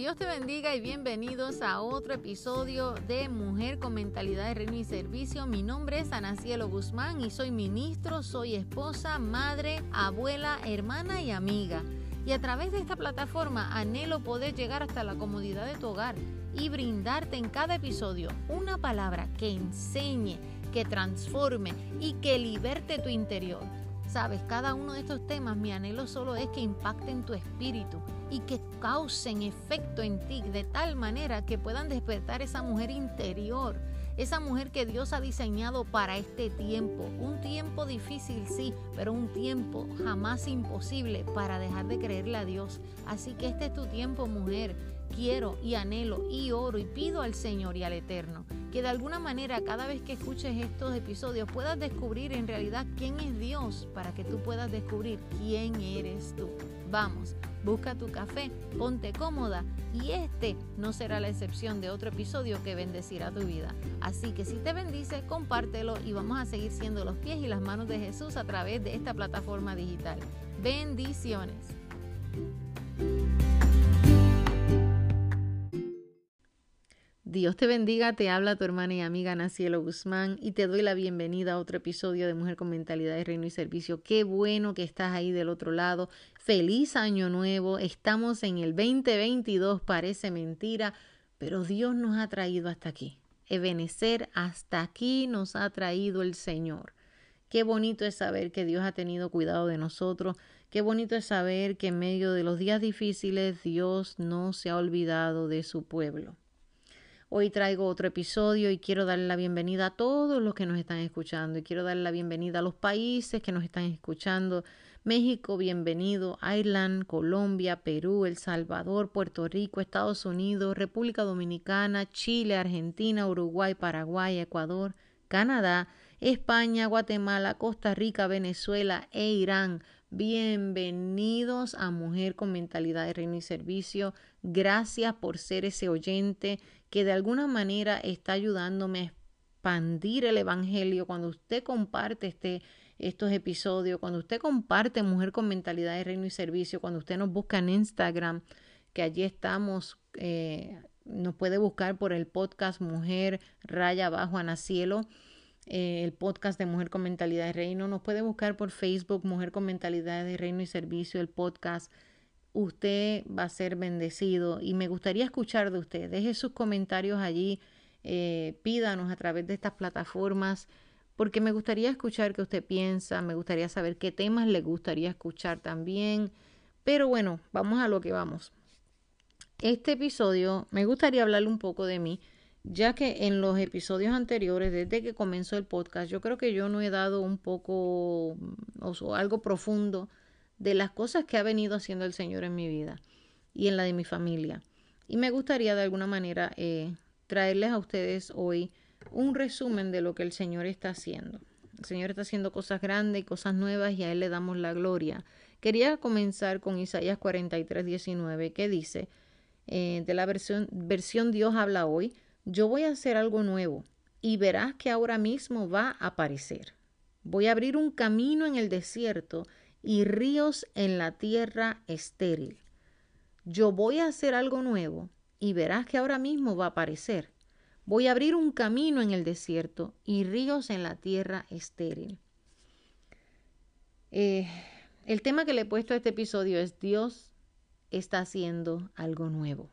Dios te bendiga y bienvenidos a otro episodio de Mujer con Mentalidad de Reino y Servicio. Mi nombre es Ana Cielo Guzmán y soy ministro, soy esposa, madre, abuela, hermana y amiga. Y a través de esta plataforma anhelo poder llegar hasta la comodidad de tu hogar y brindarte en cada episodio una palabra que enseñe, que transforme y que liberte tu interior Sabes, cada uno de estos temas, mi anhelo solo es que impacten tu espíritu y que causen efecto en ti de tal manera que puedan despertar esa mujer interior, esa mujer que Dios ha diseñado para este tiempo. Un tiempo difícil, sí, pero un tiempo jamás imposible para dejar de creerle a Dios. Así que este es tu tiempo, mujer. Quiero y anhelo y oro y pido al Señor y al Eterno que de alguna manera cada vez que escuches estos episodios puedas descubrir en realidad quién es Dios para que tú puedas descubrir quién eres tú. Vamos, busca tu café, ponte cómoda y este no será la excepción de otro episodio que bendecirá tu vida. Así que si te bendice, compártelo y vamos a seguir siendo los pies y las manos de Jesús a través de esta plataforma digital. Bendiciones. Dios te bendiga, te habla tu hermana y amiga Nacielo Guzmán y te doy la bienvenida a otro episodio de Mujer con Mentalidad de Reino y Servicio. Qué bueno que estás ahí del otro lado. Feliz año nuevo. Estamos en el 2022, parece mentira, pero Dios nos ha traído hasta aquí. Ebenecer, hasta aquí nos ha traído el Señor. Qué bonito es saber que Dios ha tenido cuidado de nosotros. Qué bonito es saber que en medio de los días difíciles Dios no se ha olvidado de su pueblo. Hoy traigo otro episodio y quiero darle la bienvenida a todos los que nos están escuchando y quiero darle la bienvenida a los países que nos están escuchando. México, bienvenido. Ireland, Colombia, Perú, El Salvador, Puerto Rico, Estados Unidos, República Dominicana, Chile, Argentina, Uruguay, Paraguay, Ecuador, Canadá, España, Guatemala, Costa Rica, Venezuela e Irán. Bienvenidos a Mujer con Mentalidad de Reino y Servicio. Gracias por ser ese oyente que de alguna manera está ayudándome a expandir el Evangelio. Cuando usted comparte este, estos episodios, cuando usted comparte Mujer con Mentalidad de Reino y Servicio, cuando usted nos busca en Instagram, que allí estamos, eh, nos puede buscar por el podcast Mujer Raya Abajo Anacielo. Eh, el podcast de Mujer con Mentalidad de Reino. Nos puede buscar por Facebook Mujer con Mentalidad de Reino y Servicio, el podcast usted va a ser bendecido y me gustaría escuchar de usted. Deje sus comentarios allí, eh, pídanos a través de estas plataformas, porque me gustaría escuchar qué usted piensa, me gustaría saber qué temas le gustaría escuchar también. Pero bueno, vamos a lo que vamos. Este episodio me gustaría hablarle un poco de mí, ya que en los episodios anteriores, desde que comenzó el podcast, yo creo que yo no he dado un poco o algo profundo de las cosas que ha venido haciendo el Señor en mi vida y en la de mi familia. Y me gustaría de alguna manera eh, traerles a ustedes hoy un resumen de lo que el Señor está haciendo. El Señor está haciendo cosas grandes y cosas nuevas y a Él le damos la gloria. Quería comenzar con Isaías 43, 19, que dice, eh, de la versión, versión Dios habla hoy, yo voy a hacer algo nuevo y verás que ahora mismo va a aparecer. Voy a abrir un camino en el desierto y ríos en la tierra estéril. Yo voy a hacer algo nuevo y verás que ahora mismo va a aparecer. Voy a abrir un camino en el desierto y ríos en la tierra estéril. Eh, el tema que le he puesto a este episodio es Dios está haciendo algo nuevo.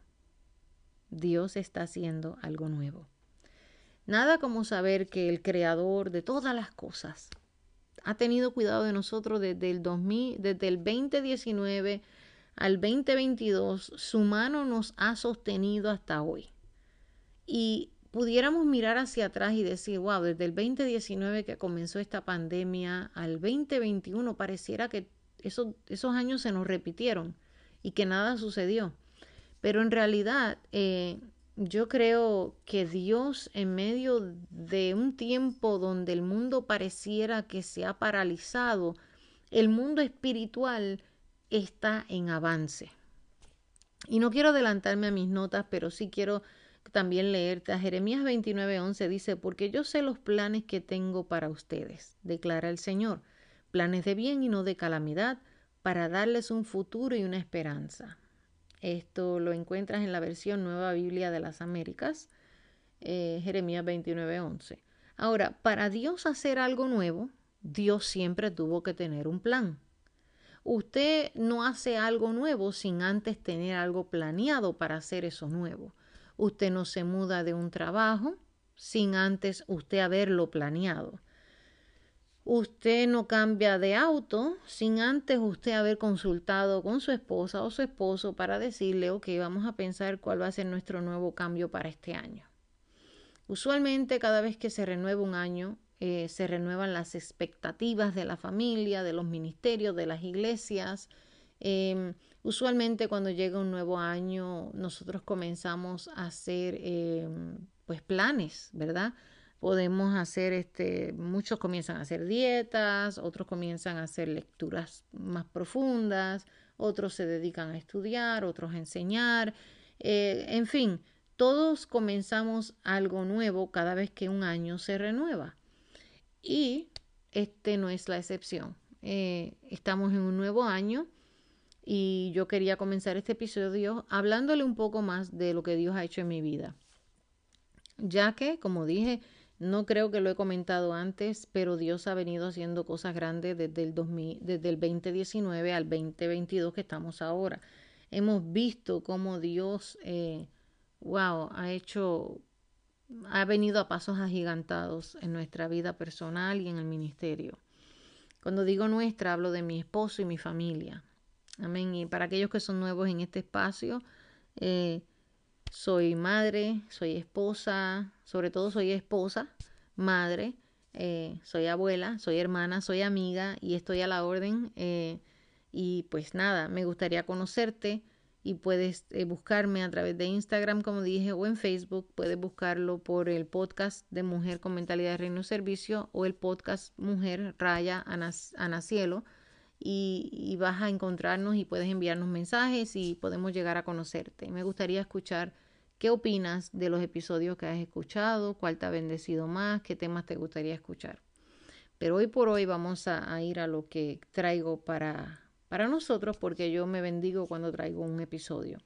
Dios está haciendo algo nuevo. Nada como saber que el creador de todas las cosas ha tenido cuidado de nosotros desde el 2000, desde el 2019 al 2022, su mano nos ha sostenido hasta hoy. Y pudiéramos mirar hacia atrás y decir, wow, desde el 2019 que comenzó esta pandemia al 2021 pareciera que esos, esos años se nos repitieron y que nada sucedió. Pero en realidad eh, yo creo que Dios en medio de un tiempo donde el mundo pareciera que se ha paralizado, el mundo espiritual está en avance. Y no quiero adelantarme a mis notas, pero sí quiero también leerte a Jeremías 29:11 dice, porque yo sé los planes que tengo para ustedes, declara el Señor, planes de bien y no de calamidad, para darles un futuro y una esperanza. Esto lo encuentras en la versión Nueva Biblia de las Américas, eh, Jeremías 29:11. Ahora, para Dios hacer algo nuevo, Dios siempre tuvo que tener un plan. Usted no hace algo nuevo sin antes tener algo planeado para hacer eso nuevo. Usted no se muda de un trabajo sin antes usted haberlo planeado. Usted no cambia de auto sin antes usted haber consultado con su esposa o su esposo para decirle, ok, vamos a pensar cuál va a ser nuestro nuevo cambio para este año. Usualmente cada vez que se renueva un año, eh, se renuevan las expectativas de la familia, de los ministerios, de las iglesias. Em, usualmente cuando llega un nuevo año, nosotros comenzamos a hacer em, pues planes, ¿verdad? Podemos hacer, este, muchos comienzan a hacer dietas, otros comienzan a hacer lecturas más profundas, otros se dedican a estudiar, otros a enseñar, eh, en fin, todos comenzamos algo nuevo cada vez que un año se renueva. Y este no es la excepción. Eh, estamos en un nuevo año y yo quería comenzar este episodio hablándole un poco más de lo que Dios ha hecho en mi vida. Ya que, como dije, no creo que lo he comentado antes, pero Dios ha venido haciendo cosas grandes desde el, 2000, desde el 2019 al 2022 que estamos ahora. Hemos visto cómo Dios, eh, wow, ha hecho ha venido a pasos agigantados en nuestra vida personal y en el ministerio. Cuando digo nuestra, hablo de mi esposo y mi familia. Amén. Y para aquellos que son nuevos en este espacio, eh, soy madre, soy esposa, sobre todo soy esposa, madre, eh, soy abuela, soy hermana, soy amiga y estoy a la orden. Eh, y pues nada, me gustaría conocerte y puedes eh, buscarme a través de Instagram, como dije, o en Facebook. Puedes buscarlo por el podcast de Mujer con Mentalidad de Reino Servicio o el podcast Mujer Raya Anacielo. Y, vas a encontrarnos y puedes enviarnos mensajes y podemos llegar a conocerte. Me gustaría escuchar qué opinas de los episodios que has escuchado, cuál te ha bendecido más, qué temas te gustaría escuchar. Pero hoy por hoy vamos a ir a lo que traigo para, para nosotros porque yo me bendigo cuando traigo un episodio.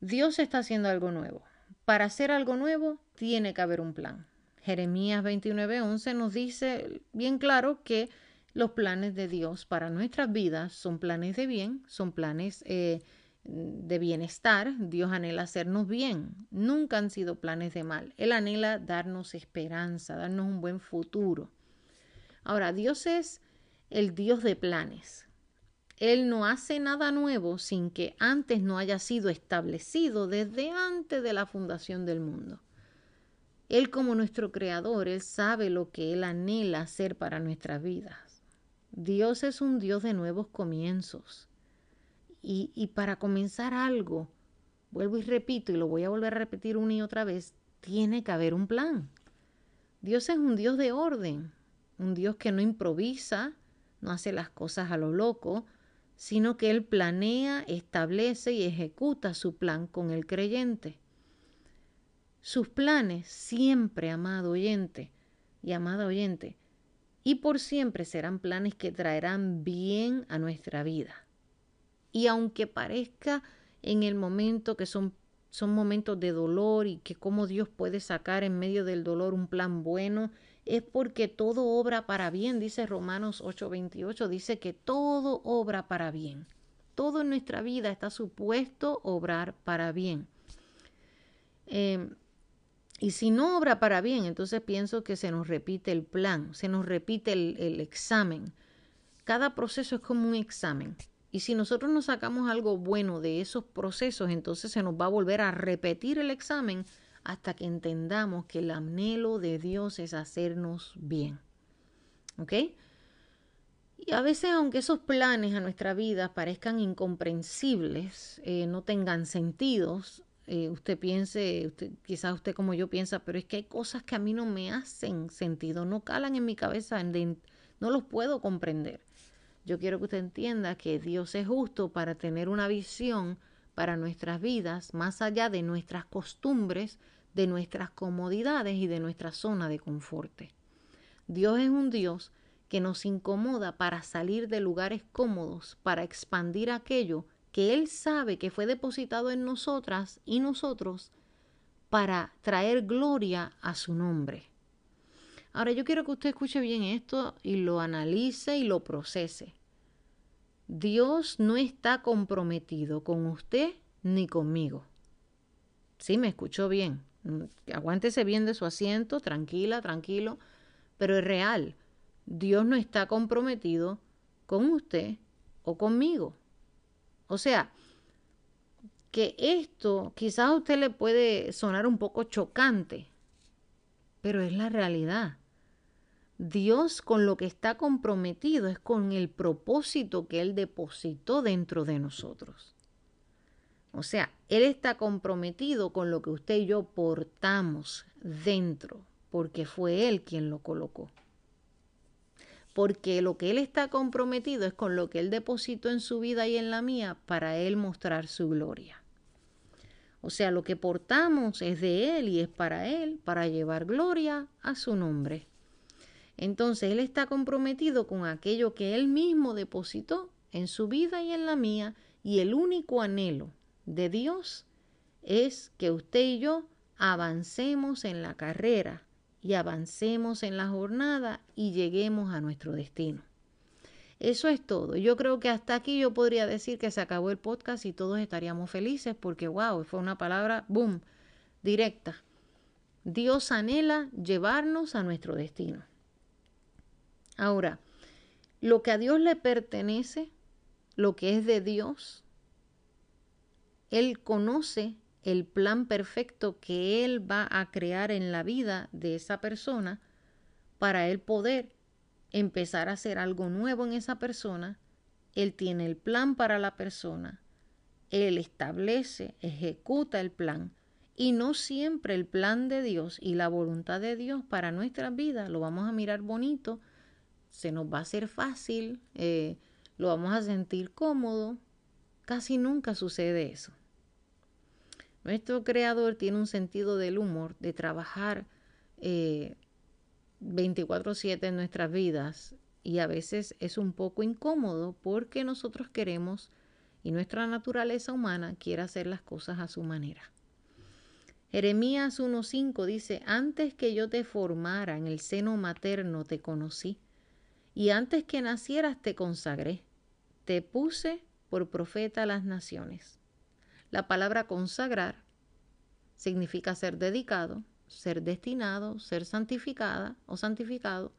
Dios está haciendo algo nuevo. Para hacer algo nuevo tiene que haber un plan. Jeremías 29:11 nos dice bien claro que los planes de Dios para nuestras vidas son planes de bien, son planes eh, de bienestar. Dios anhela hacernos bien. Nunca han sido planes de mal. Él anhela darnos esperanza, darnos un buen futuro. Ahora, Dios es el Dios de planes. Él no hace nada nuevo sin que antes no haya sido establecido desde antes de la fundación del mundo. Él como nuestro creador, Él sabe lo que Él anhela hacer para nuestras vidas. Dios es un Dios de nuevos comienzos. Y, para comenzar algo, vuelvo y repito, y lo voy a volver a repetir una y otra vez, tiene que haber un plan. Dios es un Dios de orden, un Dios que no improvisa, no hace las cosas a lo loco, sino que Él planea, establece y ejecuta su plan con el creyente. Sus planes siempre, amado oyente y amada oyente, y por siempre serán planes que traerán bien a nuestra vida. Y aunque parezca en el momento que son, son momentos de dolor y que cómo Dios puede sacar en medio del dolor un plan bueno, es porque todo obra para bien, dice Romanos 8:28, dice que todo obra para bien. Todo en nuestra vida está supuesto obrar para bien. Em, y si no obra para bien, entonces pienso que se nos repite el plan, se nos repite el, examen. Cada proceso es como un examen. Y si nosotros no sacamos algo bueno de esos procesos, entonces se nos va a volver a repetir el examen hasta que entendamos que el anhelo de Dios es hacernos bien. ¿Ok? Y a veces, aunque esos planes a nuestra vida parezcan incomprensibles, eh, no tengan sentidos, eh, usted piense, usted, quizás usted como yo piensa, pero es que hay cosas que a mí no me hacen sentido, no calan en mi cabeza, no los puedo comprender. Yo quiero que usted entienda que Dios es justo para tener una visión para nuestras vidas, más allá de nuestras costumbres, de nuestras comodidades y de nuestra zona de confort. Dios es un Dios que nos incomoda para salir de lugares cómodos, para expandir aquello que Él sabe que fue depositado en nosotras y nosotros para traer gloria a su nombre. Ahora yo quiero que usted escuche bien esto y lo analice y lo procese. Dios no está comprometido con usted ni conmigo. Sí, me escuchó bien. Aguántese bien de su asiento, tranquila, tranquilo, pero es real. Dios no está comprometido con usted o conmigo. O sea, que esto quizás a usted le puede sonar un poco chocante, pero es la realidad. Dios con lo que está comprometido es con el propósito que Él depositó dentro de nosotros. O sea, Él está comprometido con lo que usted y yo portamos dentro, porque fue Él quien lo colocó. Porque lo que Él está comprometido es con lo que Él depositó en su vida y en la mía para Él mostrar su gloria. O sea, lo que portamos es de Él y es para Él, para llevar gloria a su nombre. Entonces Él está comprometido con aquello que Él mismo depositó en su vida y en la mía, y el único anhelo de Dios es que usted y yo avancemos en la carrera y avancemos en la jornada y lleguemos a nuestro destino. Eso es todo. Yo creo que hasta aquí yo podría decir que se acabó el podcast y todos estaríamos felices porque, wow, fue una palabra, boom, directa. Dios anhela llevarnos a nuestro destino. Ahora, lo que a Dios le pertenece, lo que es de Dios, Él conoce el plan perfecto que Él va a crear en la vida de esa persona para Él poder empezar a hacer algo nuevo en esa persona. Él tiene el plan para la persona. Él establece, ejecuta el plan. Y no siempre el plan de Dios y la voluntad de Dios para nuestra vida lo vamos a mirar bonito se nos va a hacer fácil, eh, lo vamos a sentir cómodo. Casi nunca sucede eso. Nuestro creador tiene un sentido del humor, de trabajar 24/7 eh, en nuestras vidas y a veces es un poco incómodo porque nosotros queremos y nuestra naturaleza humana quiere hacer las cosas a su manera. Jeremías 1.5 dice, antes que yo te formara en el seno materno te conocí y antes que nacieras te consagré, te puse por profeta a las naciones. La palabra consagrar significa ser dedicado, ser destinado, ser santificada o santificado,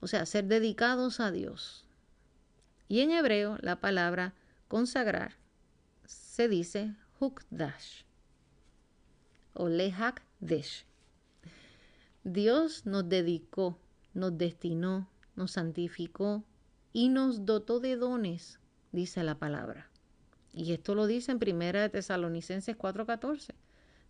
o sea, ser dedicados a Dios. Y en hebreo la palabra consagrar se dice hukdash o lehakdesh. Dios nos dedicó, nos destinó, nos santificó y nos dotó de dones, dice la palabra. Y esto lo dice en Primera de Tesalonicenses 4:14.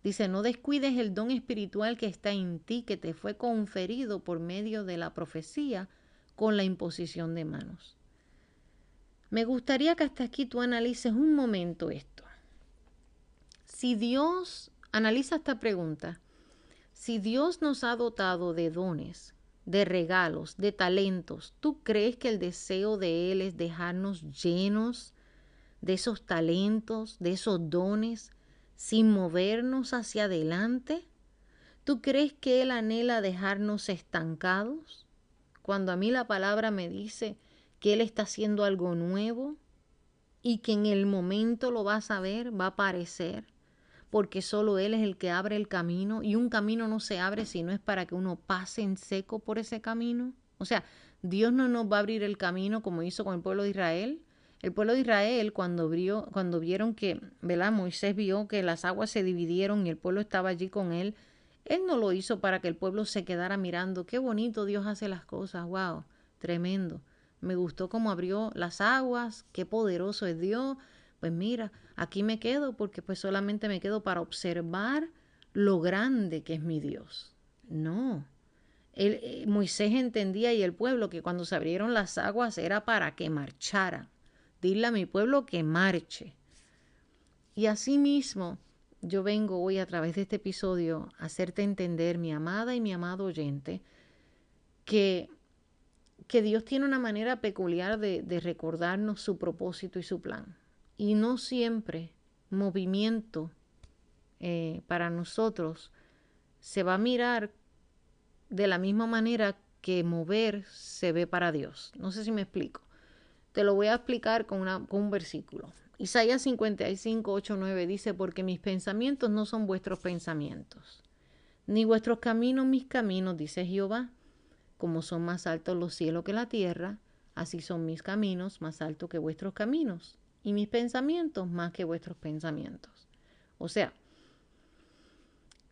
Dice, no descuides el don espiritual que está en ti, que te fue conferido por medio de la profecía con la imposición de manos. Me gustaría que hasta aquí tú analices un momento esto. Si Dios, analiza esta pregunta, si Dios nos ha dotado de dones, de regalos, de talentos, ¿tú crees que el deseo de Él es dejarnos llenos de esos talentos, de esos dones, sin movernos hacia adelante? ¿Tú crees que Él anhela dejarnos estancados? Cuando a mí la palabra me dice que Él está haciendo algo nuevo y que en el momento lo vas a ver, va a aparecer porque solo Él es el que abre el camino y un camino no se abre si no es para que uno pase en seco por ese camino. O sea, Dios no nos va a abrir el camino como hizo con el pueblo de Israel. El pueblo de Israel, cuando, cuando vieron que, ¿verdad? Moisés vio que las aguas se dividieron y el pueblo estaba allí con él, él no lo hizo para que el pueblo se quedara mirando, qué bonito Dios hace las cosas, wow, tremendo. Me gustó cómo abrió las aguas, qué poderoso es Dios, pues mira, aquí me quedo porque pues solamente me quedo para observar lo grande que es mi Dios. No. Eh, Moisés entendía y el pueblo que cuando se abrieron las aguas era para que marchara. Dile a mi pueblo que marche. Y asimismo, yo vengo hoy a través de este episodio a hacerte entender, mi amada y mi amado oyente, que, que Dios tiene una manera peculiar de, recordarnos su propósito y su plan y no siempre movimiento eh, para nosotros se va a mirar de la misma manera que mover se ve para Dios. No sé si me explico. Te lo voy a explicar con, un versículo. Isaías 55, 8, 9 dice, porque mis pensamientos no son vuestros pensamientos, ni vuestros caminos mis caminos, dice Jehová. Como son más altos los cielos que la tierra, así son mis caminos más altos que vuestros caminos, y mis pensamientos más que vuestros pensamientos. O sea,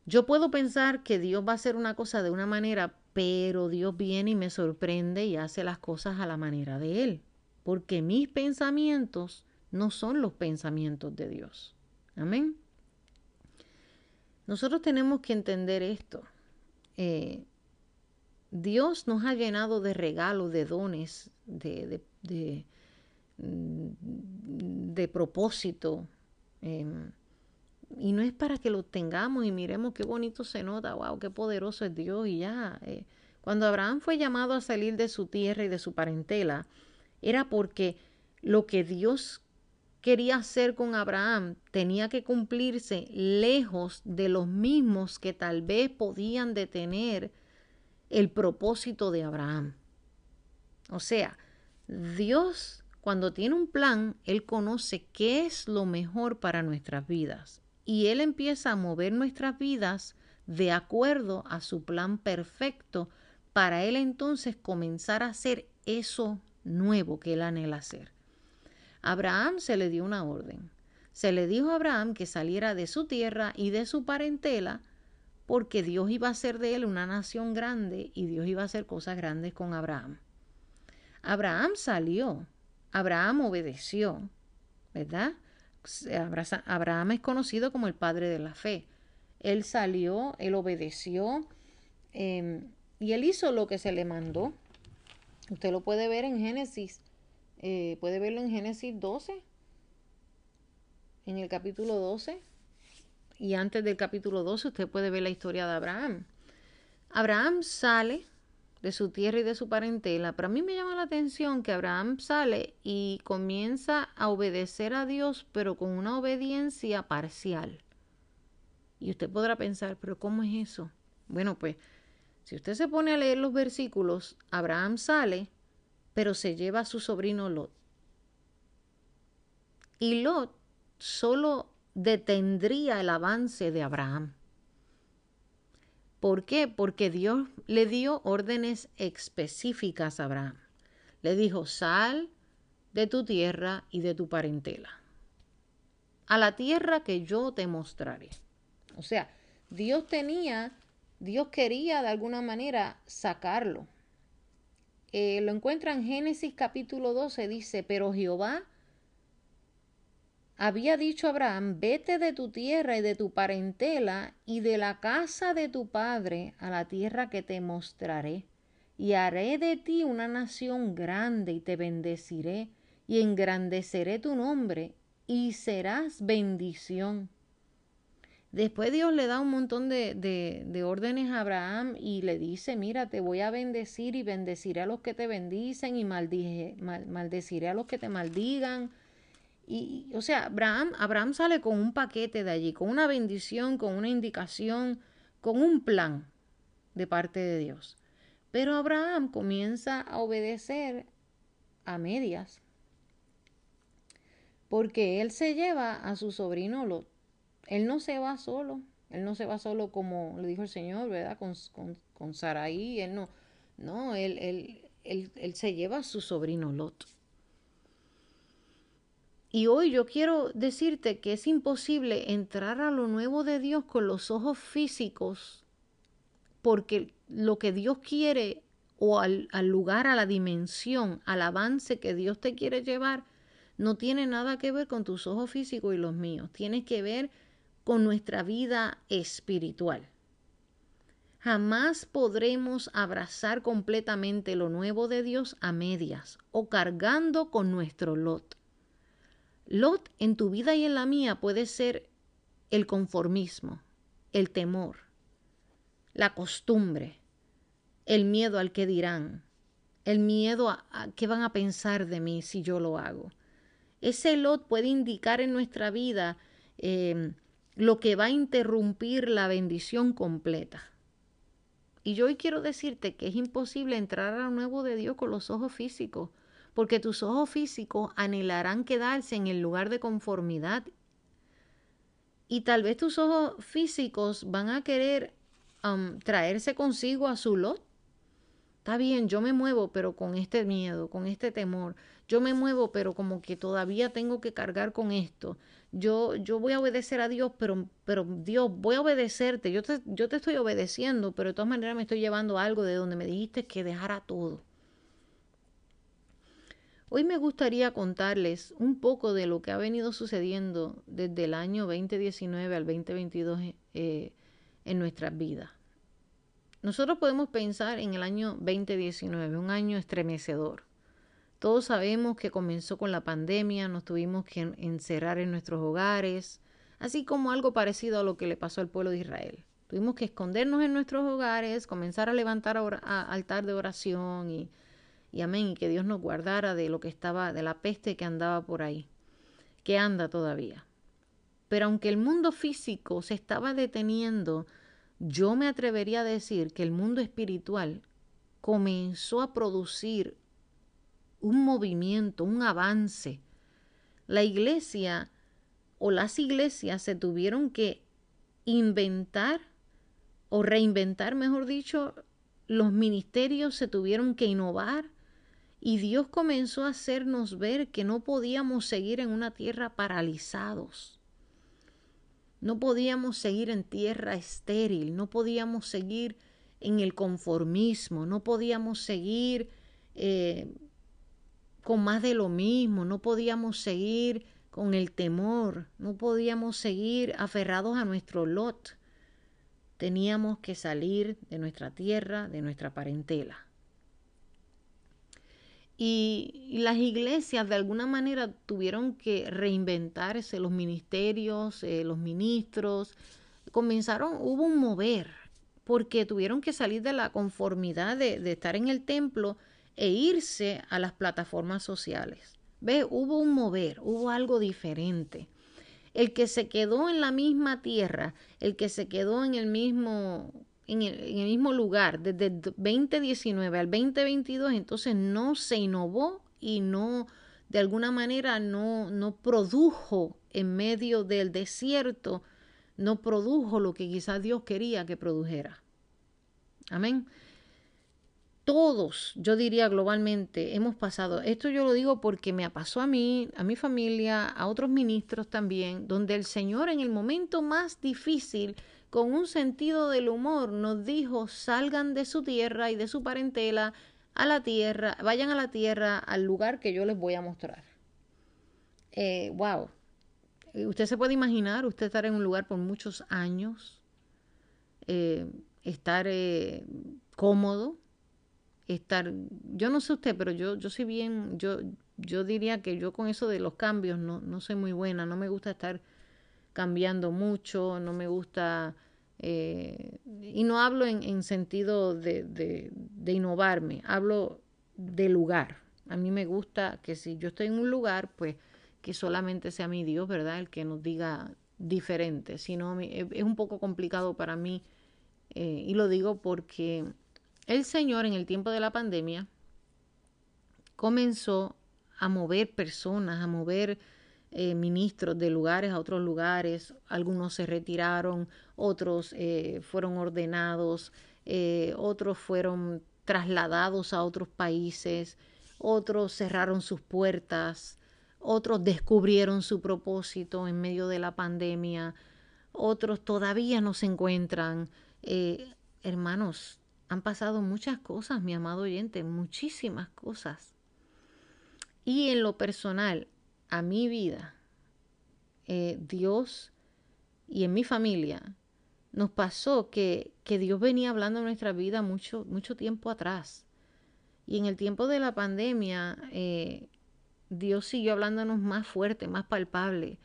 yo puedo pensar que Dios va a hacer una cosa de una manera, pero Dios viene y me sorprende y hace las cosas a la manera de Él, porque mis pensamientos no son los pensamientos de Dios. Amén. Nosotros tenemos que entender esto. Eh, Dios nos ha llenado de regalos, de dones, de, de, de, propósito. Em, y no es para que lo tengamos y miremos qué bonito se nota, wow, qué poderoso es Dios y ya. Eh. Cuando Abraham fue llamado a salir de su tierra y de su parentela, era porque lo que Dios quería hacer con Abraham tenía que cumplirse lejos de los mismos que tal vez podían detener el propósito de Abraham. O sea, Dios cuando tiene un plan, Él conoce qué es lo mejor para nuestras vidas y Él empieza a mover nuestras vidas de acuerdo a su plan perfecto para Él entonces comenzar a hacer eso nuevo que Él anhela hacer. Abraham se le dio una orden. Se le dijo a Abraham que saliera de su tierra y de su parentela, porque Dios iba a hacer de él una nación grande y Dios iba a hacer cosas grandes con Abraham. Abraham salió, Abraham obedeció, ¿verdad? Abraham es conocido como el padre de la fe. Él salió, él obedeció em, y él hizo lo que se le mandó. Usted lo puede ver en Génesis eh, puede verlo en Génesis 12, en el capítulo 12. Y antes del capítulo 12 usted puede ver la historia de Abraham. Abraham sale de su tierra y de su parentela, pero a mí me llama la atención que Abraham sale y comienza a obedecer a Dios, pero con una obediencia parcial. Y usted podrá pensar, pero ¿cómo es eso? Bueno, pues si usted se pone a leer los versículos, Abraham sale pero se lleva a su sobrino Lot. Y Lot solo detendría el avance de Abraham. ¿Por qué? Porque Dios le dio órdenes específicas a Abraham. Le dijo, sal de tu tierra y de tu parentela, a la tierra que yo te mostraré. O sea, Dios tenía, Dios quería de alguna manera sacarlo, eh, lo encuentra en Génesis capítulo 12, dice, pero Jehová había dicho a Abraham, vete de tu tierra y de tu parentela y de la casa de tu padre a la tierra que te mostraré, y haré de ti una nación grande y te bendeciré y engrandeceré tu nombre y serás bendición. Después Dios le da un montón de, de, órdenes a Abraham y le dice, mira, te voy a bendecir y bendeciré a los que te bendicen y maldeciré a los que te maldigan. Y, o sea, Abraham, Abraham sale con un paquete de allí, con una bendición, con una indicación, con un plan de parte de Dios. Pero Abraham comienza a obedecer a medias, porque él se lleva a su sobrino Lot él no se va solo, él no se va solo como le dijo el Señor, ¿verdad? Con, con, con Saraí, él no, no, él, él, él, él se lleva a su sobrino Lot. Y hoy yo quiero decirte que es imposible entrar a lo nuevo de Dios con los ojos físicos, porque lo que Dios quiere o al, al, lugar, a la dimensión, al avance que Dios te quiere llevar, no tiene nada que ver con tus ojos físicos y los míos. Tiene que ver con nuestra vida espiritual. Jamás podremos abrazar completamente lo nuevo de Dios a medias o cargando con nuestro lot. Lot en tu vida y en la mía puede ser el conformismo, el temor, la costumbre, el miedo al que dirán, el miedo a, qué van a pensar de mí si yo lo hago, ese lot puede indicar en nuestra vida em, lo que va a interrumpir la bendición completa. Y yo hoy quiero decirte que es imposible entrar al nuevo de Dios con los ojos físicos, porque tus ojos físicos anhelarán quedarse en el lugar de conformidad. Y tal vez tus ojos físicos van a querer traerse consigo a su lot. Está bien, yo me muevo, pero con este miedo, con este temor. Yo me muevo, pero como que todavía tengo que cargar con esto. Yo, yo voy a obedecer a Dios, pero, pero Dios, voy a obedecerte. Yo te, yo te estoy obedeciendo, pero de todas maneras me estoy llevando algo de donde me dijiste que dejara todo. Hoy me gustaría contarles un poco de lo que ha venido sucediendo desde el año 2019 al 2022 eh, en nuestras vidas. Nosotros podemos pensar en el año 2019, un año estremecedor. Todos sabemos que comenzó con la pandemia, nos tuvimos que encerrar en nuestros hogares, así como algo parecido a lo que le pasó al pueblo de Israel. Tuvimos que escondernos en nuestros hogares, comenzar a levantar altar de oración y, y amén, y que Dios nos guardara de lo que estaba, de la peste que andaba por ahí, que anda todavía. Pero aunque el mundo físico se estaba deteniendo, yo me atrevería a decir que el mundo espiritual comenzó a producir un movimiento, un avance. La iglesia o las iglesias se tuvieron que inventar o reinventar, mejor dicho, los ministerios se tuvieron que innovar y Dios comenzó a hacernos ver que no podíamos seguir en una tierra paralizados. No podíamos seguir en tierra estéril, no podíamos seguir en el conformismo, no podíamos seguir eh, con más de lo mismo, no podíamos seguir con el temor, no podíamos seguir aferrados a nuestro lot. Teníamos que salir de nuestra tierra, de nuestra parentela. Y, las iglesias de alguna manera tuvieron que reinventarse, los ministerios, eh, los ministros, comenzaron, hubo un mover, porque tuvieron que salir de la conformidad de, de estar en el templo e irse a las plataformas sociales. ¿Ve? Hubo un mover, hubo algo diferente. El que se quedó en la misma tierra, el que se quedó en el mismo, en el, mismo lugar desde el 2019 al 2022, entonces no se innovó y no, de alguna manera, no, no produjo en medio del desierto, no produjo lo que quizás Dios quería que produjera. Amén todos, yo diría globalmente, hemos pasado, esto yo lo digo porque me pasó a mí, a mi familia, a otros ministros también, donde el Señor en el momento más difícil, con un sentido del humor, nos dijo, salgan de su tierra y de su parentela a la tierra, vayan a la tierra, al lugar que yo les voy a mostrar. Eh, wow. Usted se puede imaginar, usted estar en un lugar por muchos años, eh, estar eh, cómodo, estar, yo no sé usted, pero yo, yo soy bien, yo, yo diría que yo con eso de los cambios no, no soy muy buena, no me gusta estar cambiando mucho, no me gusta, eh, y no hablo en, en sentido de, innovarme, hablo de lugar. A mí me gusta que si yo estoy en un lugar, pues que solamente sea mi Dios, ¿verdad? El que nos diga diferente. Si no, es un poco complicado para mí, eh, y lo digo porque el Señor en el tiempo de la pandemia comenzó a mover personas, a mover eh, ministros de lugares a otros lugares. Algunos se retiraron, otros eh, fueron ordenados, eh, otros fueron trasladados a otros países, otros cerraron sus puertas, otros descubrieron su propósito en medio de la pandemia, otros todavía no se encuentran. hermanos, han pasado muchas cosas, mi amado oyente, muchísimas cosas. Y en lo personal, a mi vida, eh, Dios y en mi familia, nos pasó que, que Dios venía hablando en nuestra vida mucho, mucho tiempo atrás. Y en el tiempo de la pandemia, eh, Dios siguió hablándonos más fuerte, más palpable.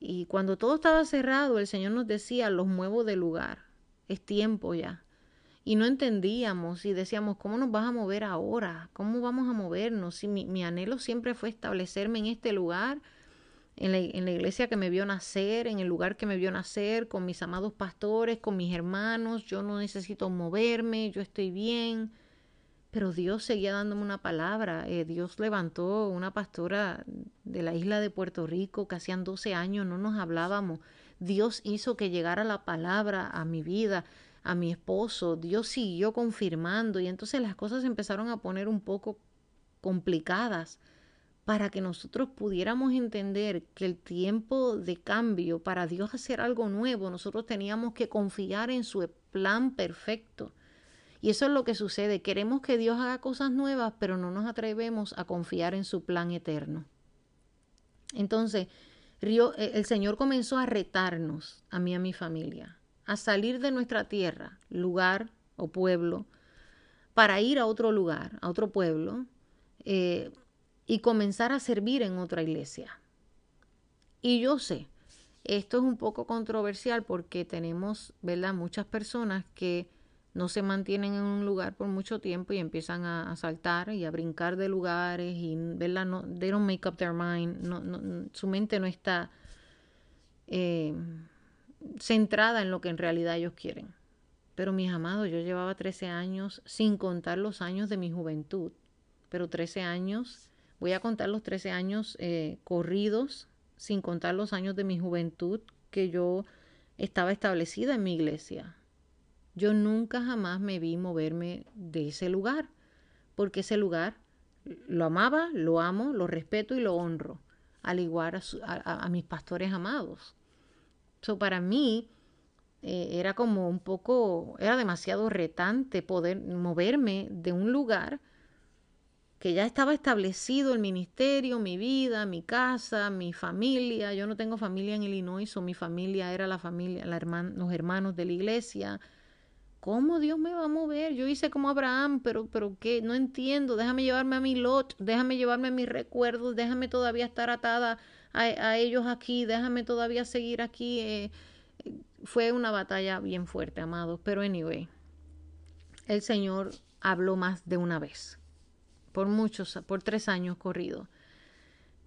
Y cuando todo estaba cerrado, el Señor nos decía, los muevo de lugar, es tiempo ya y no entendíamos y decíamos, ¿cómo nos vas a mover ahora? ¿Cómo vamos a movernos? Si mi, mi, anhelo siempre fue establecerme en este lugar en la, en la, iglesia que me vio nacer, en el lugar que me vio nacer, con mis amados pastores, con mis hermanos, yo no necesito moverme, yo estoy bien. Pero Dios seguía dándome una palabra. Eh, Dios levantó una pastora de la isla de Puerto Rico que hacían 12 años no nos hablábamos. Dios hizo que llegara la palabra a mi vida, a mi esposo. Dios siguió confirmando y entonces las cosas empezaron a poner un poco complicadas para que nosotros pudiéramos entender que el tiempo de cambio para Dios hacer algo nuevo, nosotros teníamos que confiar en su plan perfecto. Y eso es lo que sucede. Queremos que Dios haga cosas nuevas, pero no nos atrevemos a confiar en su plan eterno. Entonces, eh, el Señor comenzó a retarnos, a mí y a mi familia, a salir de nuestra tierra, lugar o pueblo, para ir a otro lugar, a otro pueblo, eh, y comenzar a servir en otra iglesia. Y yo sé, esto es un poco controversial porque tenemos, ¿verdad? Muchas personas que no se mantienen en un lugar por mucho tiempo y empiezan a, saltar y a brincar de lugares y, ¿verdad? No, they don't make up their mind, no, su mente no está eh, centrada en lo que en realidad ellos quieren. Pero mis amados, yo llevaba 13 años sin contar los años de mi juventud, pero 13 años Voy a contar los 13 años eh, corridos, sin contar los años de mi juventud que yo estaba establecida en mi iglesia. Yo nunca jamás me vi moverme de ese lugar, porque ese lugar lo amaba, lo amo, lo respeto y lo honro, al igual a, mis pastores amados. So, para mí eh, era como un poco, era demasiado retante poder moverme de un lugar que ya estaba establecido el ministerio, mi vida, mi casa, mi familia. Yo no tengo familia en Illinois, o mi familia era la familia, la los hermanos de la iglesia. ¿Cómo Dios me va a mover? Yo hice como Abraham, pero, pero qué, no entiendo. Déjame llevarme a mi lot, déjame llevarme a mis recuerdos, déjame todavía estar atada a, ellos aquí, déjame todavía seguir aquí. Eh, fue una batalla bien fuerte, amados. Pero anyway, el Señor habló más de una vez por muchos, por tres años corridos.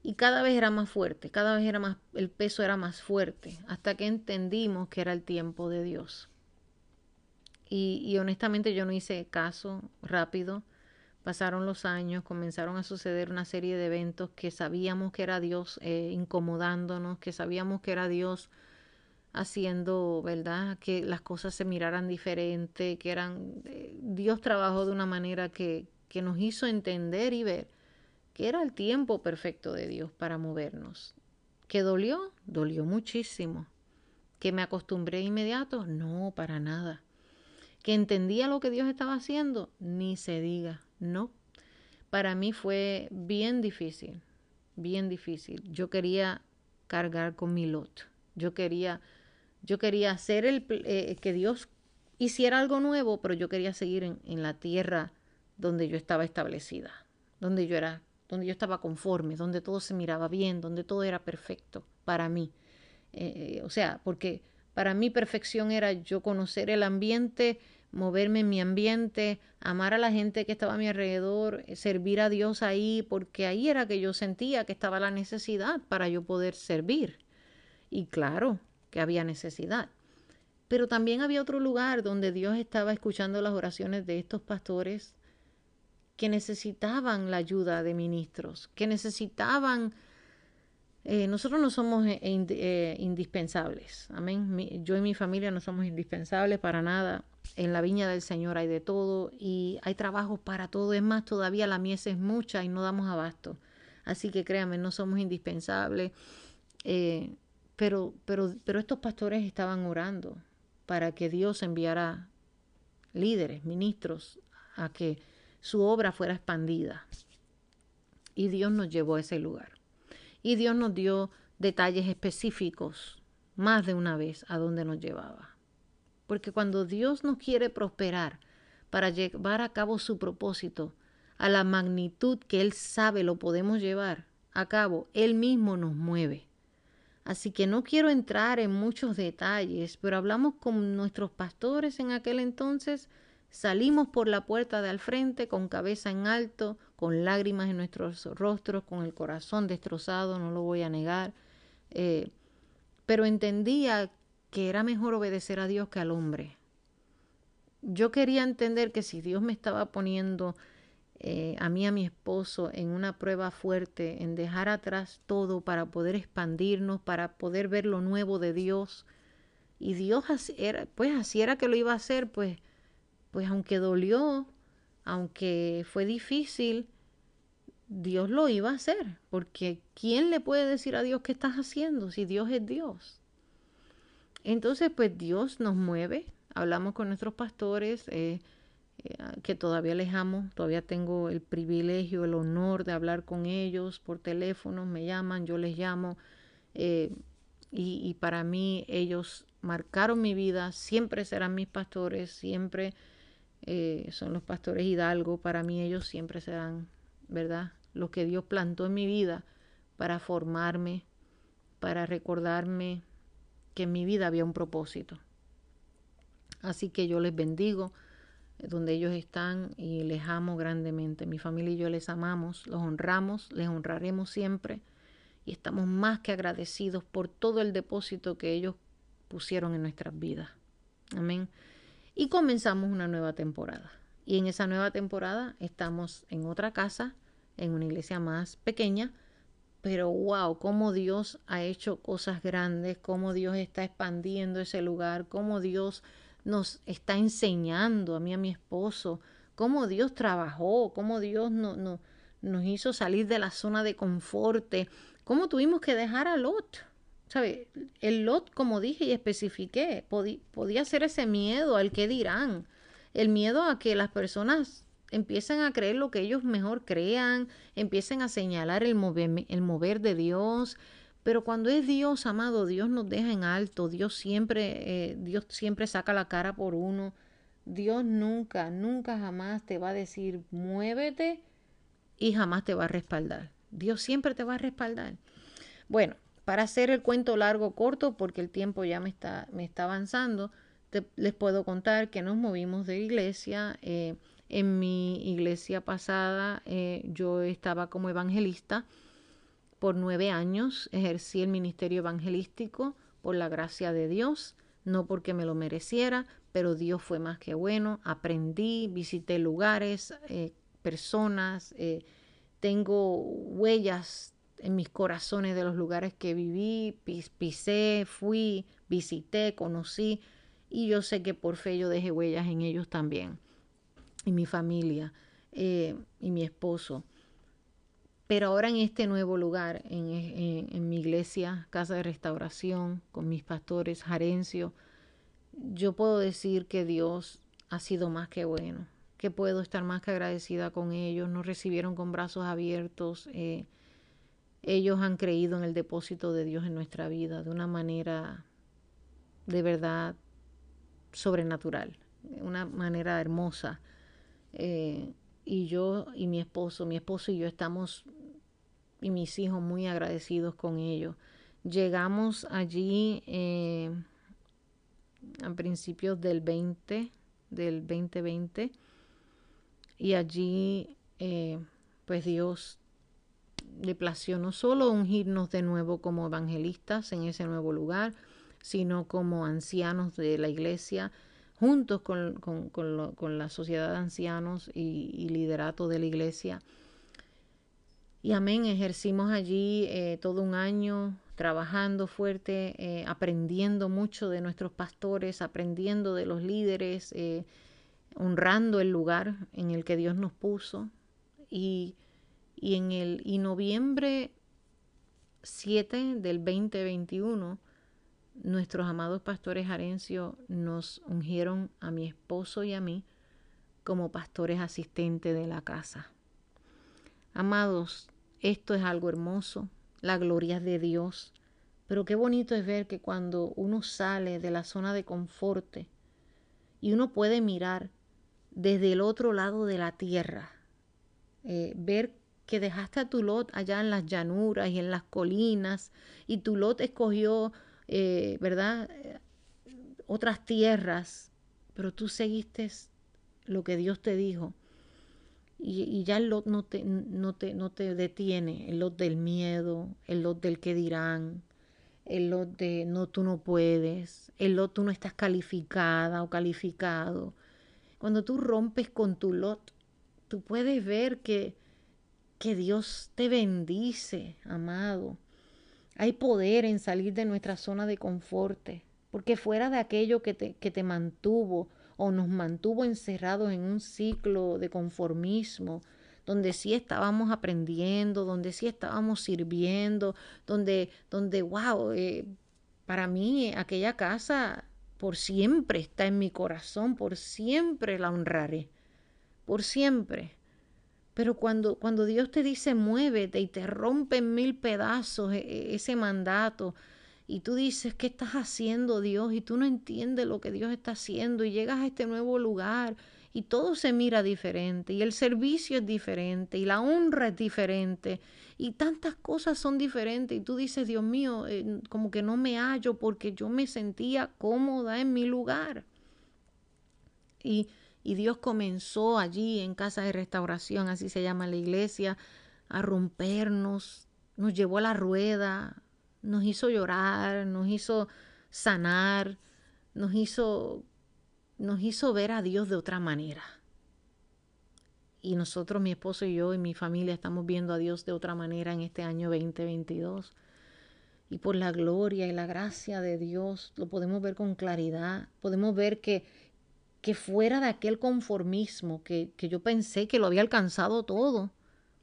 Y cada vez era más fuerte, cada vez era más, el peso era más fuerte, hasta que entendimos que era el tiempo de Dios. Y, honestamente yo no hice caso rápido. Pasaron los años, comenzaron a suceder una serie de eventos que sabíamos que era Dios eh, incomodándonos, que sabíamos que era Dios haciendo, ¿verdad? Que las cosas se miraran diferente, que eran... Eh, Dios trabajó de una manera que, que nos hizo entender y ver que era el tiempo perfecto de Dios para movernos. ¿Que dolió? Dolió muchísimo. ¿Que me acostumbré inmediato? No, para nada. ¿Que entendía lo que Dios estaba haciendo? Ni se diga, no. Para mí fue bien difícil, bien difícil. Yo quería cargar con mi lot. Yo quería, yo quería hacer el, eh, que Dios hiciera algo nuevo, pero yo quería seguir en, la tierra donde yo estaba establecida, donde yo era, donde yo estaba conforme, donde todo se miraba bien, donde todo era perfecto para mí. Eh, o sea, porque para mí perfección era yo conocer el ambiente, moverme en mi ambiente, amar a la gente que estaba a mi alrededor, eh, servir a Dios ahí, porque ahí era que yo sentía que estaba la necesidad para yo poder servir. Y claro que había necesidad. Pero también había otro lugar donde Dios estaba escuchando las oraciones de estos pastores que necesitaban la ayuda de ministros, que necesitaban... Eh, nosotros no somos eh, indispensables, amén. yo y mi familia no somos indispensables para nada. En la viña del Señor hay de todo y hay trabajo para todo. Es más, todavía la mies es mucha y no damos abasto. Así que créanme, no somos indispensables. pero, pero, pero estos pastores estaban orando para que Dios enviara líderes, ministros, a que su obra fuera expandida. Y Dios nos llevó a ese lugar. Y Dios nos dio detalles específicos más de una vez a dónde nos llevaba. Porque cuando Dios nos quiere prosperar para llevar a cabo su propósito a la magnitud que Él sabe lo podemos llevar a cabo, Él mismo nos mueve. Así que no quiero entrar en muchos detalles, pero hablamos con nuestros pastores en aquel entonces Salimos por la puerta de al frente con cabeza en alto, con lágrimas en nuestros rostros, con el corazón destrozado, no lo voy a negar. Eh, pero entendía que era mejor obedecer a Dios que al hombre. Yo quería entender que si Dios me estaba poniendo eh, a mí, a mi esposo, en una prueba fuerte, en dejar atrás todo para poder expandirnos, para poder ver lo nuevo de Dios, y Dios era, pues así era que lo iba a hacer, pues, pues aunque dolió, aunque fue difícil, Dios lo iba a hacer, porque ¿quién le puede decir a Dios qué estás haciendo si Dios es Dios? Entonces, pues Dios nos mueve, hablamos con nuestros pastores, eh, eh, que todavía les amo, todavía tengo el privilegio, el honor de hablar con ellos por teléfono, me llaman, yo les llamo, eh, y, y, para mí ellos marcaron mi vida, siempre serán mis pastores, siempre son los pastores Hidalgo, para mí ellos siempre serán, ¿verdad? Lo que Dios plantó en mi vida para formarme, para recordarme que en mi vida había un propósito. Así que yo les bendigo eh, donde ellos están y les amo grandemente. Mi familia y yo les amamos, los honramos, les honraremos siempre y estamos más que agradecidos por todo el depósito que ellos pusieron en nuestras vidas. Amén. Y comenzamos una nueva temporada. Y en esa nueva temporada estamos en otra casa, en una iglesia más pequeña, pero wow, cómo Dios ha hecho cosas grandes, cómo Dios está expandiendo ese lugar, cómo Dios nos está enseñando a mí, a mi esposo, cómo Dios trabajó, cómo Dios no, no, nos hizo salir de la zona de confort, cómo tuvimos que dejar a Lot ¿Sabe? El lot, como dije y especifiqué, podía ser ese miedo al que dirán, el miedo a que las personas empiecen a creer lo que ellos mejor crean, empiecen a señalar el mover, el mover de Dios. Pero cuando es Dios, amado, Dios nos deja en alto, Dios siempre, eh, Dios siempre saca la cara por uno. Dios nunca, nunca jamás te va a decir muévete y jamás te va a respaldar. Dios siempre te va a respaldar. Bueno, para hacer el cuento largo corto, porque el tiempo ya me está, me está avanzando, les puedo contar que nos movimos de iglesia. Eh, en mi iglesia pasada eh, yo estaba como evangelista por nueve años, ejercí el ministerio evangelístico por la gracia de Dios, no porque me lo mereciera, pero Dios fue más que bueno, aprendí, visité lugares, eh, personas, tengo huellas en mis corazones de los lugares que viví, pisé, fui, visité, conocí y yo sé que por fe yo dejé huellas en ellos también, y mi familia eh, y mi esposo. Pero ahora en este nuevo lugar, en, mi iglesia, casa de restauración, con mis pastores, Jarencio, yo puedo decir que Dios ha sido más que bueno, que puedo estar más que agradecida con ellos, nos recibieron con brazos abiertos. Eh, ellos han creído en el depósito de Dios en nuestra vida de una manera de verdad sobrenatural, una manera hermosa. Eh, y yo y mi esposo, mi esposo y yo estamos, y mis hijos muy agradecidos con ellos. Llegamos allí eh, a principios del 20, del 2020, y allí eh, pues Dios le plació no solo ungirnos de nuevo como evangelistas en ese nuevo lugar, sino como ancianos de la iglesia, juntos con, la sociedad de ancianos y, liderato de la iglesia. Y amén, ejercimos allí eh, todo un año trabajando fuerte, eh, aprendiendo mucho de nuestros pastores, aprendiendo de los líderes, eh, honrando el lugar en el que Dios nos puso y y en el y noviembre 7 del 2021, nuestros amados pastores Arencio nos ungieron a mi esposo y a mí como pastores asistentes de la casa. Amados, esto es algo hermoso, la gloria de Dios, pero qué bonito es ver que cuando uno sale de la zona de confort y uno puede mirar desde el otro lado de la tierra, eh, ver que dejaste a tu lot allá en las llanuras y en las colinas, y tu lot escogió, eh, ¿verdad? Otras tierras, pero tú seguiste lo que Dios te dijo. Y, ya el lot no te, no, te, no te detiene, el lot del miedo, el lot del que dirán, el lot de no, tú no puedes, el lot tú no estás calificada o calificado. Cuando tú rompes con tu lot, tú puedes ver que, que Dios te bendice, amado. Hay poder en salir de nuestra zona de confort, porque fuera de aquello que te, que te mantuvo o nos mantuvo encerrados en un ciclo de conformismo, donde sí estábamos aprendiendo, donde sí estábamos sirviendo, donde, donde wow, eh, para mí aquella casa por siempre está en mi corazón, por siempre la honraré, por siempre. Pero cuando, cuando Dios te dice muévete y te rompe en mil pedazos e, e, ese mandato, y tú dices, ¿qué estás haciendo Dios? Y tú no entiendes lo que Dios está haciendo y llegas a este nuevo lugar y todo se mira diferente y el servicio es diferente y la honra es diferente y tantas cosas son diferentes y tú dices, Dios mío, eh, como que no me hallo porque yo me sentía cómoda en mi lugar. Y, y Dios comenzó allí en casa de restauración, así se llama la iglesia, a rompernos, nos llevó a la rueda, nos hizo llorar, nos hizo sanar, nos hizo nos hizo ver a Dios de otra manera. Y nosotros, mi esposo y yo y mi familia estamos viendo a Dios de otra manera en este año 2022. Y por la gloria y la gracia de Dios lo podemos ver con claridad. Podemos ver que, que fuera de aquel conformismo que, que yo pensé que lo había alcanzado todo,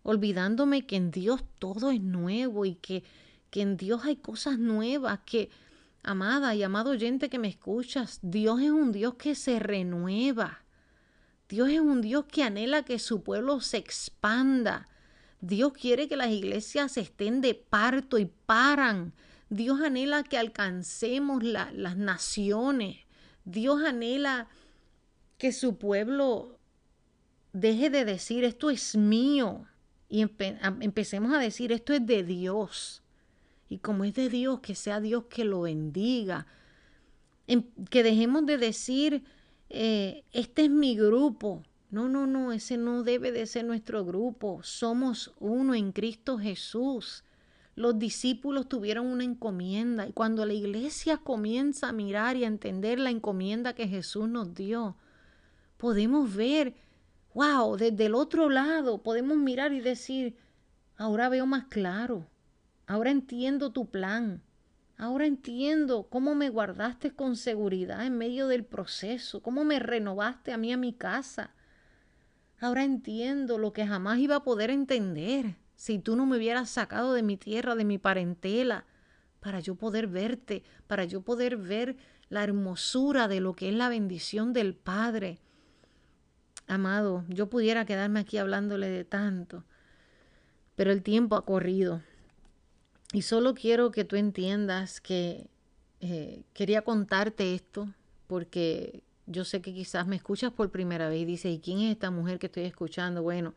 olvidándome que en Dios todo es nuevo y que, que en Dios hay cosas nuevas, que, Amada y amado oyente que me escuchas, Dios es un Dios que se renueva. Dios es un Dios que anhela que su pueblo se expanda. Dios quiere que las iglesias estén de parto y paran. Dios anhela que alcancemos las naciones. Dios anhela que su pueblo deje de decir esto es mío y empecemos a decir esto es de Dios. Y como es de Dios, que sea Dios que lo bendiga. Que dejemos de decir, eh, este es mi grupo. No, no, no, ese no debe de ser nuestro grupo. Somos uno en Cristo Jesús. Los discípulos tuvieron una encomienda y cuando la iglesia comienza a mirar y a entender la encomienda que Jesús nos dio, podemos ver, wow, desde el otro lado podemos mirar y decir, ahora veo más claro, Ahora entiendo tu plan. Ahora entiendo cómo me guardaste con seguridad en medio del proceso, cómo me renovaste a mí a mi casa. Ahora entiendo lo que jamás iba a poder entender si tú no me hubieras sacado de mi tierra, de mi parentela, para yo poder verte, para yo poder ver la hermosura de lo que es la bendición del Padre. Amado, yo pudiera quedarme aquí hablándole de tanto, pero el tiempo ha corrido y solo quiero que tú entiendas que eh, quería contarte esto porque yo sé que quizás me escuchas por primera vez y dices, ¿y quién es esta mujer que estoy escuchando? Bueno,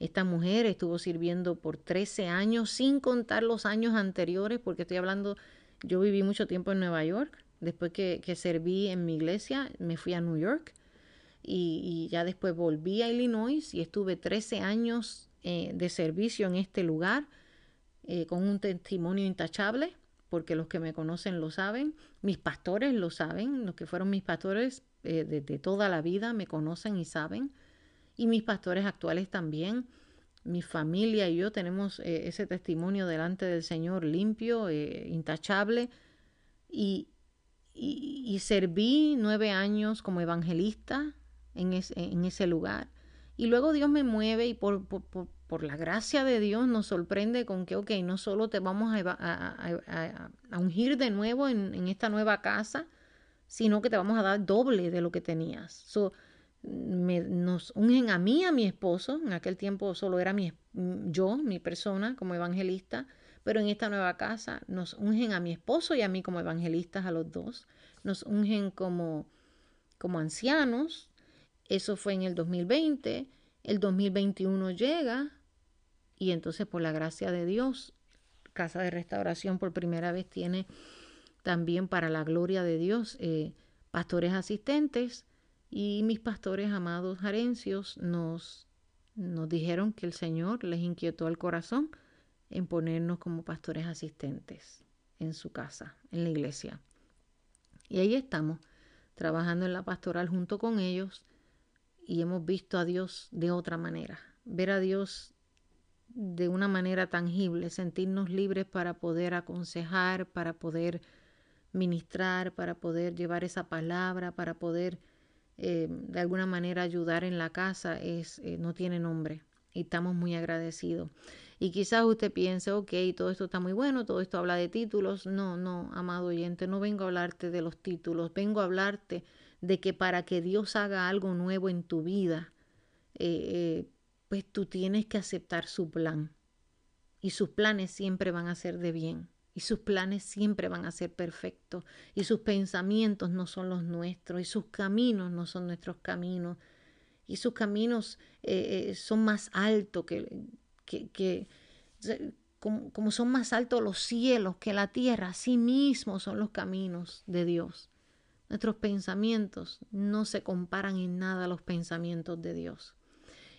esta mujer estuvo sirviendo por 13 años, sin contar los años anteriores, porque estoy hablando, yo viví mucho tiempo en Nueva York, después que, que serví en mi iglesia, me fui a New York y, ya después volví a Illinois y estuve 13 años eh, de servicio en este lugar eh, con un testimonio intachable, porque los que me conocen lo saben, mis pastores lo saben, los que fueron mis pastores eh, desde toda la vida me conocen y saben, y mis pastores actuales también. Mi familia y yo tenemos eh, ese testimonio delante del Señor limpio, intachable, y, serví nueve años como evangelista en, en ese lugar. Y luego Dios me mueve y por, por la gracia de Dios nos sorprende con que, ok, no solo te vamos a, ungir de nuevo en, esta nueva casa, sino que te vamos a dar doble de lo que tenías. So, me, nos ungen a mí, a mi esposo, en aquel tiempo solo era mi, yo, mi persona como evangelista, pero en esta nueva casa nos ungen a mi esposo y a mí como evangelistas, a los dos, nos ungen como, como ancianos, eso fue en el 2020, el 2021 llega, y entonces por la gracia de Dios, Casa de Restauración por primera vez tiene también para la gloria de Dios eh, pastores asistentes y mis pastores amados jarencios nos, nos dijeron que el Señor les inquietó el corazón en ponernos como pastores asistentes. en su casa, en la iglesia. Y ahí estamos, trabajando en la pastoral junto con ellos y hemos visto a Dios de otra manera. Ver a Dios de una manera tangible, sentirnos libres para poder aconsejar, para poder ministrar, para poder llevar esa palabra, para poder eh, de alguna manera ayudar en la casa, es, eh, no tiene nombre y estamos muy agradecidos. Y quizás usted piense, ok, todo esto está muy bueno, todo esto habla de títulos. No, no, amado oyente, no vengo a hablarte de los títulos, vengo a hablarte de que para que Dios haga algo nuevo en tu vida, eh, pues tú tienes que aceptar su plan. Y sus planes siempre van a ser de bien. Y sus planes siempre van a ser perfectos. Y sus pensamientos no son los nuestros. Y sus caminos no son nuestros caminos. Y sus caminos eh, eh, son más altos que, que, que como, como, son más altos los cielos que la tierra. Así mismo son los caminos de Dios. Nuestros pensamientos no se comparan en nada a los pensamientos de Dios.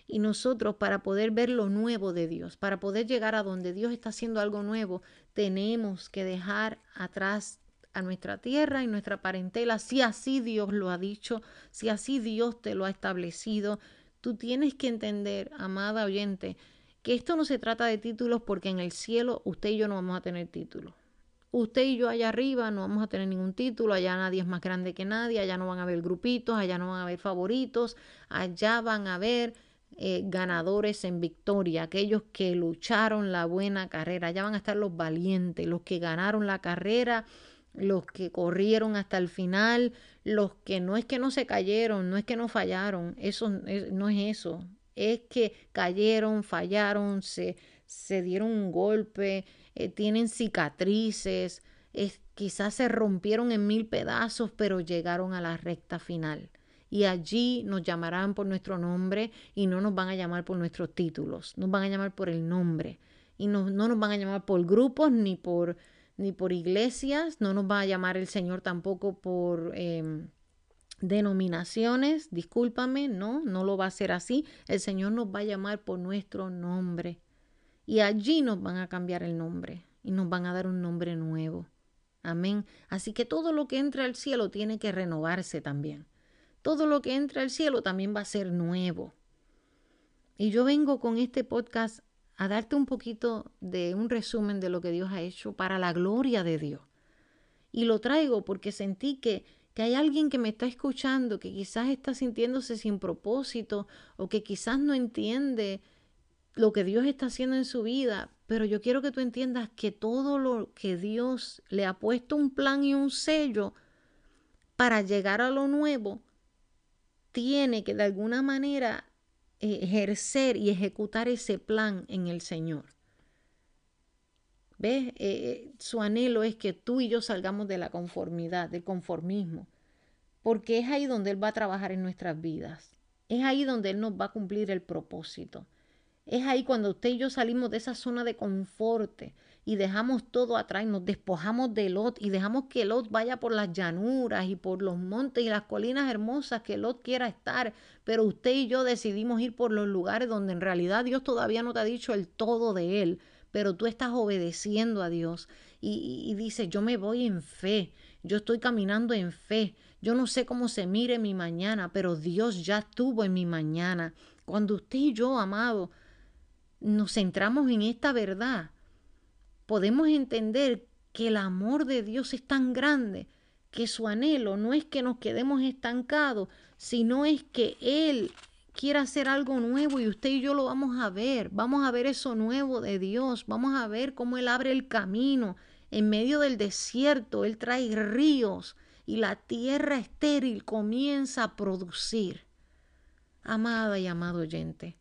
Y nosotros para poder ver lo nuevo de Dios, para poder llegar a donde Dios está haciendo algo nuevo, tenemos que dejar atrás a nuestra tierra y nuestra parentela, si así Dios lo ha dicho, si así Dios te lo ha establecido. Tú tienes que entender, amada oyente, que esto no se trata de títulos porque en el cielo usted y yo no vamos a tener títulos. Usted y yo allá arriba no vamos a tener ningún título, allá nadie es más grande que nadie, allá no van a haber grupitos, allá no van a haber favoritos, allá van a haber eh, ganadores en victoria, aquellos que lucharon la buena carrera, allá van a estar los valientes, los que ganaron la carrera, los que corrieron hasta el final, los que no es que no se cayeron, no es que no fallaron, eso no es eso, es que cayeron, fallaron, se, se dieron un golpe, eh, tienen cicatrices, quizás se rompieron en mil pedazos, pero llegaron a la recta final. Y allí nos llamarán por nuestro nombre y no nos van a llamar por nuestros títulos, nos van a llamar por el nombre. Y no, no nos van a llamar por grupos ni por, ni por iglesias, no nos va a llamar el Señor tampoco por em, denominaciones, discúlpame, no, no lo va a hacer así, el Señor nos va a llamar por nuestro nombre y allí nos van a cambiar el nombre y nos van a dar un nombre nuevo. Amén. Así que todo lo que entra al cielo tiene que renovarse también todo lo que entra al cielo también va a ser nuevo. Y yo vengo con este podcast a darte un poquito de un resumen de lo que Dios ha hecho para la gloria de Dios. Y lo traigo porque sentí que, que hay alguien que me está escuchando, que quizás está sintiéndose sin propósito o que quizás no entiende lo que Dios está haciendo en su vida, pero yo quiero que tú entiendas que todo lo que Dios le ha puesto un plan y un sello para llegar a lo nuevo, tiene que de alguna manera eh, ejercer y ejecutar ese plan en el Señor. ¿Ves? Eh, eh, su anhelo es que tú y yo salgamos de la conformidad, del conformismo, porque es ahí donde Él va a trabajar en nuestras vidas. Es ahí donde Él nos va a cumplir el propósito. Es ahí cuando usted y yo salimos de esa zona de confort, y dejamos todo atrás y nos despojamos de Lot y dejamos que Lot vaya por las llanuras y por los montes y las colinas hermosas que Lot quiera estar, pero usted y yo decidimos ir por los lugares donde en realidad Dios todavía no te ha dicho el todo de él, pero tú estás obedeciendo a Dios. Y, y, dice, yo me voy en fe, yo estoy caminando en fe, yo no sé cómo se mire mi mañana, pero Dios ya estuvo en mi mañana. Cuando usted y yo, amado, nos centramos en esta verdad, podemos entender que el amor de Dios es tan grande que su anhelo no es que nos quedemos estancados, sino es que Él quiere hacer algo nuevo y usted y yo lo vamos a ver, vamos a ver eso nuevo de Dios, vamos a ver cómo Él abre el camino en medio del desierto, Él trae ríos y la tierra estéril comienza a producir. Amada y amado oyente,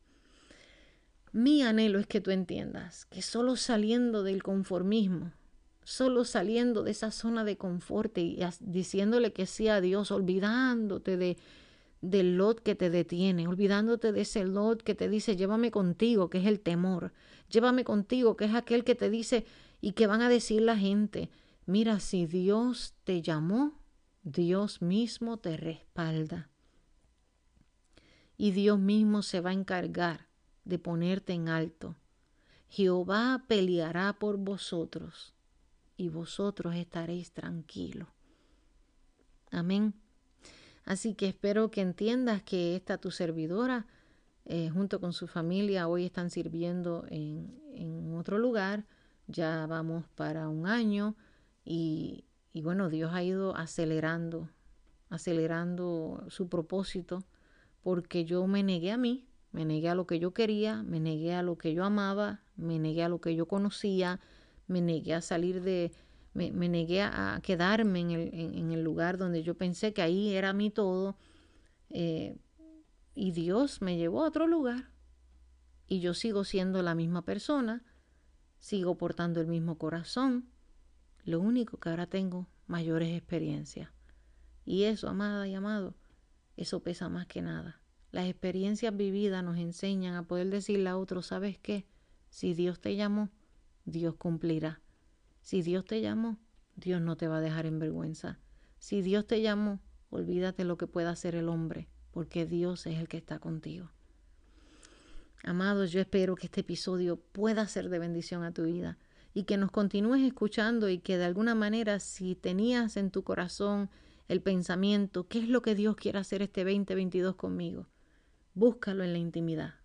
mi anhelo es que tú entiendas que solo saliendo del conformismo, solo saliendo de esa zona de confort y diciéndole que sí a Dios, olvidándote de del lot que te detiene, olvidándote de ese lot que te dice, llévame contigo, que es el temor, llévame contigo, que es aquel que te dice y que van a decir la gente, mira, si Dios te llamó, Dios mismo te respalda. Y Dios mismo se va a encargar de ponerte en alto. Jehová peleará por vosotros. y vosotros estaréis tranquilos. Amén. Así que espero que entiendas que esta tu servidora, eh, junto con su familia, hoy están sirviendo en, en otro lugar. Ya vamos para un año y, y bueno, Dios ha ido acelerando, acelerando su propósito, porque yo me negué a mí, me negué a lo que yo quería, me negué a lo que yo amaba, me negué a lo que yo conocía, me negué a salir de, me, negué a, quedarme en el, en, el, lugar donde yo pensé que ahí era mi todo. Eh, y Dios me llevó a otro lugar. Y yo sigo siendo la misma persona, sigo portando el mismo corazón. Lo único que ahora tengo mayores experiencias. Y eso, amada y amado, eso pesa más que nada. Las experiencias vividas nos enseñan a poder decirle a otros, ¿sabes qué? Si Dios te llamó, Dios cumplirá. Si Dios te llamó, Dios no te va a dejar en vergüenza. Si Dios te llamó, olvídate lo que pueda hacer el hombre, porque Dios es el que está contigo. Amados, yo espero que este episodio pueda ser de bendición a tu vida y que nos continúes escuchando y que de alguna manera si tenías en tu corazón el pensamiento, ¿qué es lo que Dios quiere hacer este 2022 conmigo? Búscalo en la intimidad,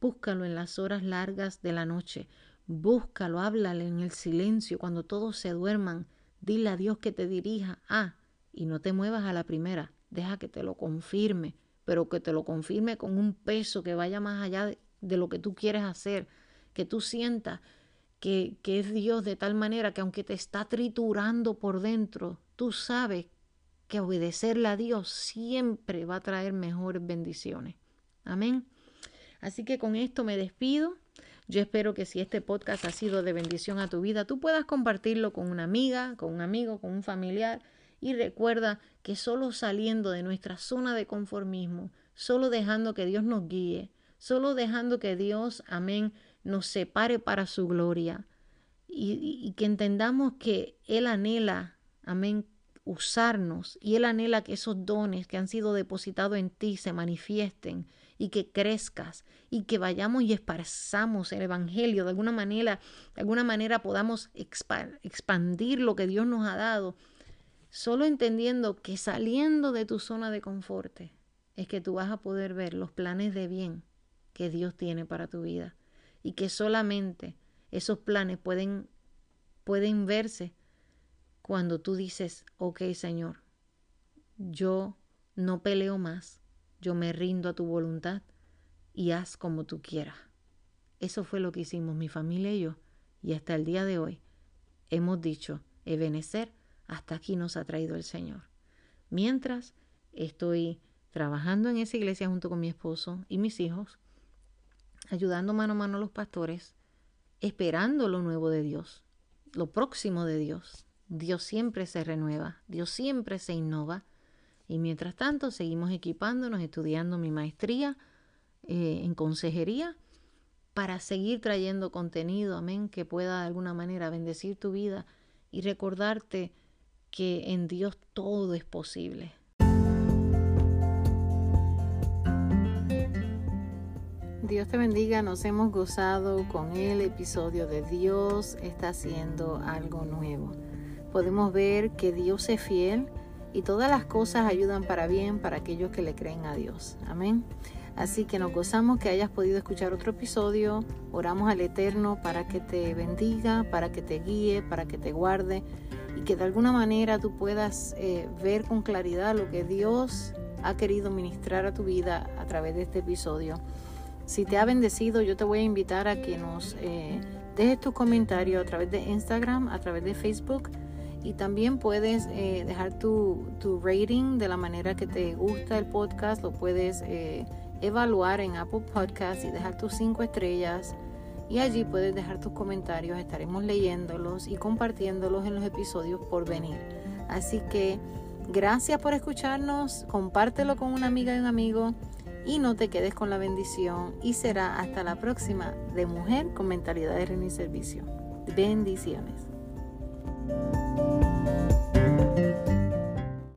búscalo en las horas largas de la noche, Búscalo, háblale en el silencio cuando todos se duerman. Dile a Dios que te dirija. Ah, y no te muevas a la primera. Deja que te lo confirme, pero que te lo confirme con un peso que vaya más allá de, lo que tú quieres hacer. Que tú sientas que, que es Dios de tal manera que aunque te está triturando por dentro, tú sabes que obedecerle a Dios siempre va a traer mejores bendiciones. Amén. Así que con esto me despido. Yo espero que si este podcast ha sido de bendición a tu vida, tú puedas compartirlo con una amiga, con un amigo, con un familiar. Y recuerda que solo saliendo de nuestra zona de conformismo, solo dejando que Dios nos guíe, solo dejando que Dios, amén, nos separe para su gloria y, que entendamos que Él anhela, amén, usarnos y Él anhela que esos dones que han sido depositados en ti se manifiesten y que crezcas y que vayamos y esparzamos el Evangelio. De alguna manera, de alguna manera podamos expandir lo que Dios nos ha dado, solo entendiendo que saliendo de tu zona de confort es que tú vas a poder ver los planes de bien que Dios tiene para tu vida y que solamente esos planes pueden, pueden verse cuando tú dices, ok Señor, yo no peleo más, yo me rindo a tu voluntad y haz como tú quieras. Eso fue lo que hicimos mi familia y yo, y hasta el día de hoy hemos dicho, Ebenecer, hasta aquí nos ha traído el Señor. Mientras estoy trabajando en esa iglesia junto con mi esposo y mis hijos, ayudando mano a mano a los pastores, esperando lo nuevo de Dios, lo próximo de Dios. Dios siempre se renueva, Dios siempre se innova y mientras tanto, seguimos equipándonos, estudiando mi maestría eh, en consejería para seguir trayendo contenido, amén, que pueda de alguna manera bendecir tu vida y recordarte que en Dios todo es posible. Dios te bendiga, nos hemos gozado con el episodio de Dios está haciendo algo nuevo. Podemos ver que Dios es fiel y todas las cosas ayudan para bien para aquellos que le creen a Dios. Amén. Así que nos gozamos que hayas podido escuchar otro episodio. Oramos al Eterno para que te bendiga, para que te guíe, para que te guarde y que de alguna manera tú puedas eh, ver con claridad lo que Dios ha querido ministrar a tu vida a través de este episodio. Si te ha bendecido, yo te voy a invitar a que nos eh, dejes tu comentario a través de Instagram, a través de Facebook y también puedes eh, dejar tu, rating de la manera que te gusta el podcast. Lo puedes eh, evaluar en Apple Podcast y dejar tus cinco estrellas. Y allí puedes dejar tus comentarios. Estaremos leyéndolos y compartiéndolos en los episodios por venir. Así que gracias por escucharnos. Compártelo con una amiga y un amigo. Y no te quedes con la bendición. Y será hasta la próxima de Mujer con Mentalidad de Reino y Servicio. Bendiciones. Thank you